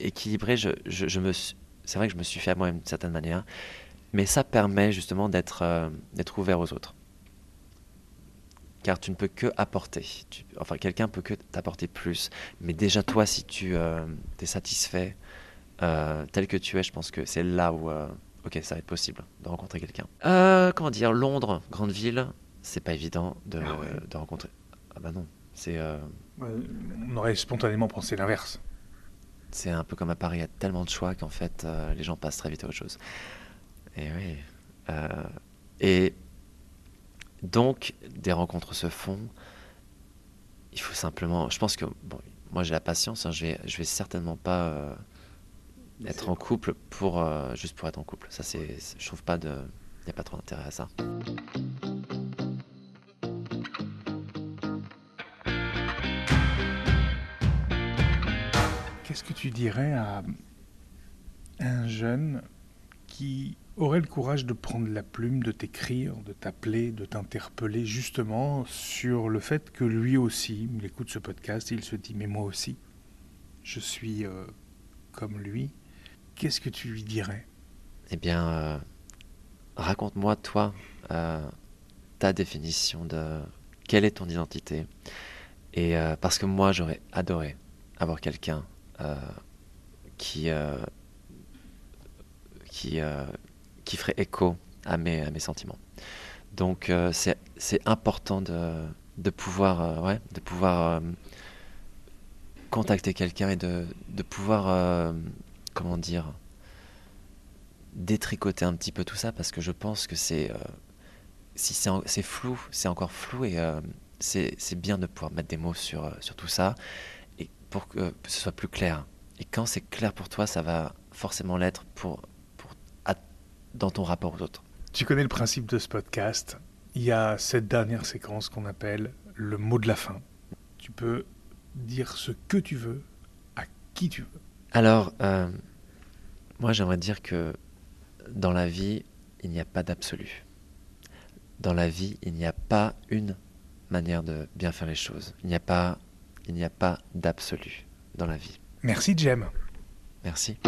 équilibré. Je, je, me, c'est vrai que je me suis fait à moi d'une certaine manière, mais ça permet justement d'être d'être ouvert aux autres car tu ne peux que apporter. enfin, quelqu'un peut que t'apporter plus. Mais déjà, toi, si tu euh, es satisfait euh, tel que tu es, je pense que c'est là où, euh, ok, ça va être possible de rencontrer quelqu'un. comment dire, Londres, grande ville, c'est pas évident de, ah de, rencontrer. Ah bah non, c'est. On aurait spontanément pensé l'inverse. C'est un peu comme à Paris, il y a tellement de choix qu'en fait, les gens passent très vite à autre chose. Et oui. et donc, des rencontres se font. Il faut simplement. Je pense que. Moi, j'ai la patience. Hein, je, vais, vais certainement pas euh, être en couple pour, euh, juste pour être en couple. Ça, c'est. Je trouve pas de. Il n'y a pas trop d'intérêt à ça. Qu'est-ce que tu dirais à un jeune qui aurait le courage de prendre la plume, de t'écrire, de t'appeler, de t'interpeller justement sur le fait que lui aussi, il écoute ce podcast il se dit mais moi aussi, je suis euh, comme lui. Qu'est-ce que tu lui dirais? Eh bien, euh, raconte-moi toi euh, ta définition de quelle est ton identité. Et parce que moi j'aurais adoré avoir quelqu'un qui qui, qui ferait écho à mes, sentiments. Donc euh, c'est important de, de pouvoir, euh, ouais, de pouvoir euh, contacter quelqu'un et de, de pouvoir, comment dire, détricoter un petit peu tout ça parce que je pense que c'est si c'est flou, c'est encore flou et c'est bien de pouvoir mettre des mots sur, sur tout ça et pour que ce soit plus clair. Et quand c'est clair pour toi, ça va forcément l'être pour dans ton rapport aux autres. Tu connais le principe de ce podcast. Il y a cette dernière séquence qu'on appelle le mot de la fin. Tu peux dire ce que tu veux à qui tu veux. Alors, euh, moi j'aimerais dire que dans la vie, il n'y a pas d'absolu. Dans la vie, il n'y a pas une manière de bien faire les choses. Il n'y a pas, il n'y a pas d'absolu dans la vie. Merci Jem. Merci.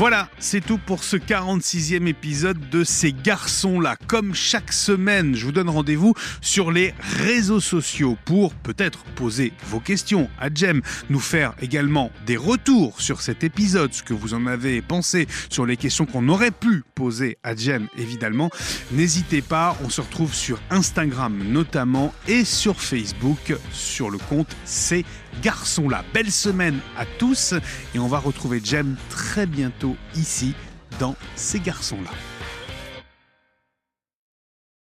Voilà, c'est tout pour ce 46e épisode de Ces garçons-là. Comme chaque semaine, je vous donne rendez-vous sur les réseaux sociaux pour peut-être poser vos questions à Jem, nous faire également des retours sur cet épisode, ce que vous en avez pensé sur les questions qu'on aurait pu poser à Jem, évidemment. N'hésitez pas, on se retrouve sur Instagram notamment et sur Facebook sur le compte Ces garçons-là. Belle semaine à tous et on va retrouver Jem très bientôt ici dans Ces garçons-là.